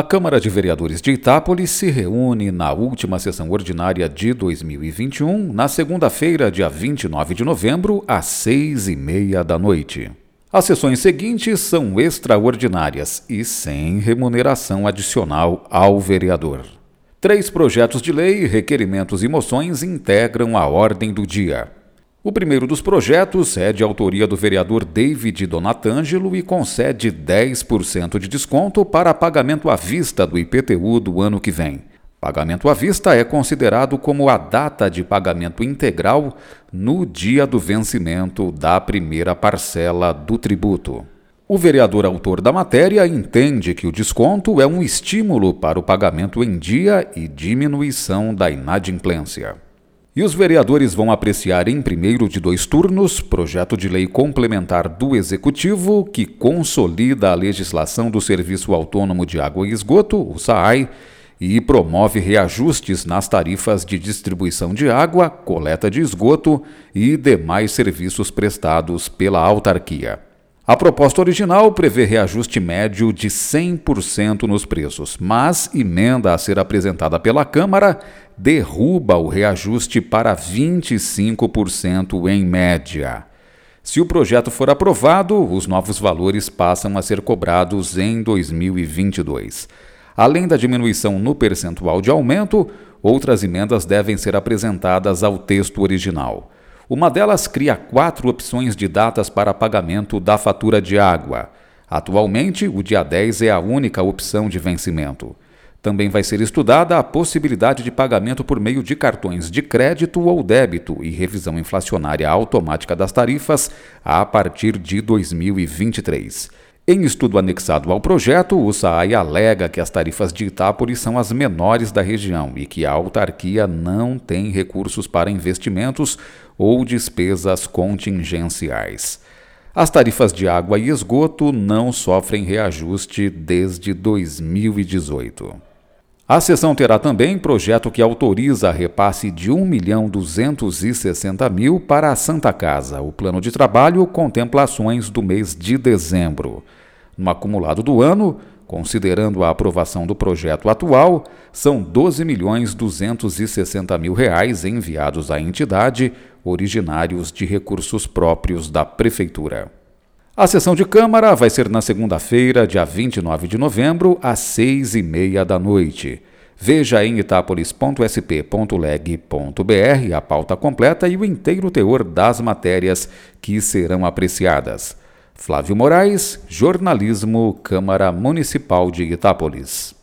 A Câmara de Vereadores de Itápolis se reúne na última sessão ordinária de 2021, na segunda-feira, dia 29 de novembro, às seis e meia da noite. As sessões seguintes são extraordinárias e sem remuneração adicional ao vereador. Três projetos de lei, requerimentos e moções integram a ordem do dia. O primeiro dos projetos é de autoria do vereador David Donatângelo e concede 10% de desconto para pagamento à vista do IPTU do ano que vem. Pagamento à vista é considerado como a data de pagamento integral no dia do vencimento da primeira parcela do tributo. O vereador autor da matéria entende que o desconto é um estímulo para o pagamento em dia e diminuição da inadimplência. E os vereadores vão apreciar em primeiro de dois turnos projeto de lei complementar do Executivo que consolida a legislação do Serviço Autônomo de Água e Esgoto, o SAAI, e promove reajustes nas tarifas de distribuição de água, coleta de esgoto e demais serviços prestados pela autarquia. A proposta original prevê reajuste médio de 100% nos preços, mas emenda a ser apresentada pela Câmara derruba o reajuste para 25% em média. Se o projeto for aprovado, os novos valores passam a ser cobrados em 2022. Além da diminuição no percentual de aumento, outras emendas devem ser apresentadas ao texto original. Uma delas cria quatro opções de datas para pagamento da fatura de água. Atualmente, o dia 10 é a única opção de vencimento. Também vai ser estudada a possibilidade de pagamento por meio de cartões de crédito ou débito e revisão inflacionária automática das tarifas a partir de 2023. Em estudo anexado ao projeto, o SAAI alega que as tarifas de Itápolis são as menores da região e que a autarquia não tem recursos para investimentos ou despesas contingenciais. As tarifas de água e esgoto não sofrem reajuste desde 2018. A sessão terá também projeto que autoriza repasse de R$ 1.260.000 mil para a Santa Casa. O plano de trabalho contempla ações do mês de dezembro. No acumulado do ano, considerando a aprovação do projeto atual, são 12.260.000 mil reais enviados à entidade, originários de recursos próprios da Prefeitura. A sessão de Câmara vai ser na segunda-feira, dia 29 de novembro, às seis e meia da noite. Veja em itapolis.sp.leg.br a pauta completa e o inteiro teor das matérias que serão apreciadas. Flávio Moraes, Jornalismo, Câmara Municipal de Itápolis.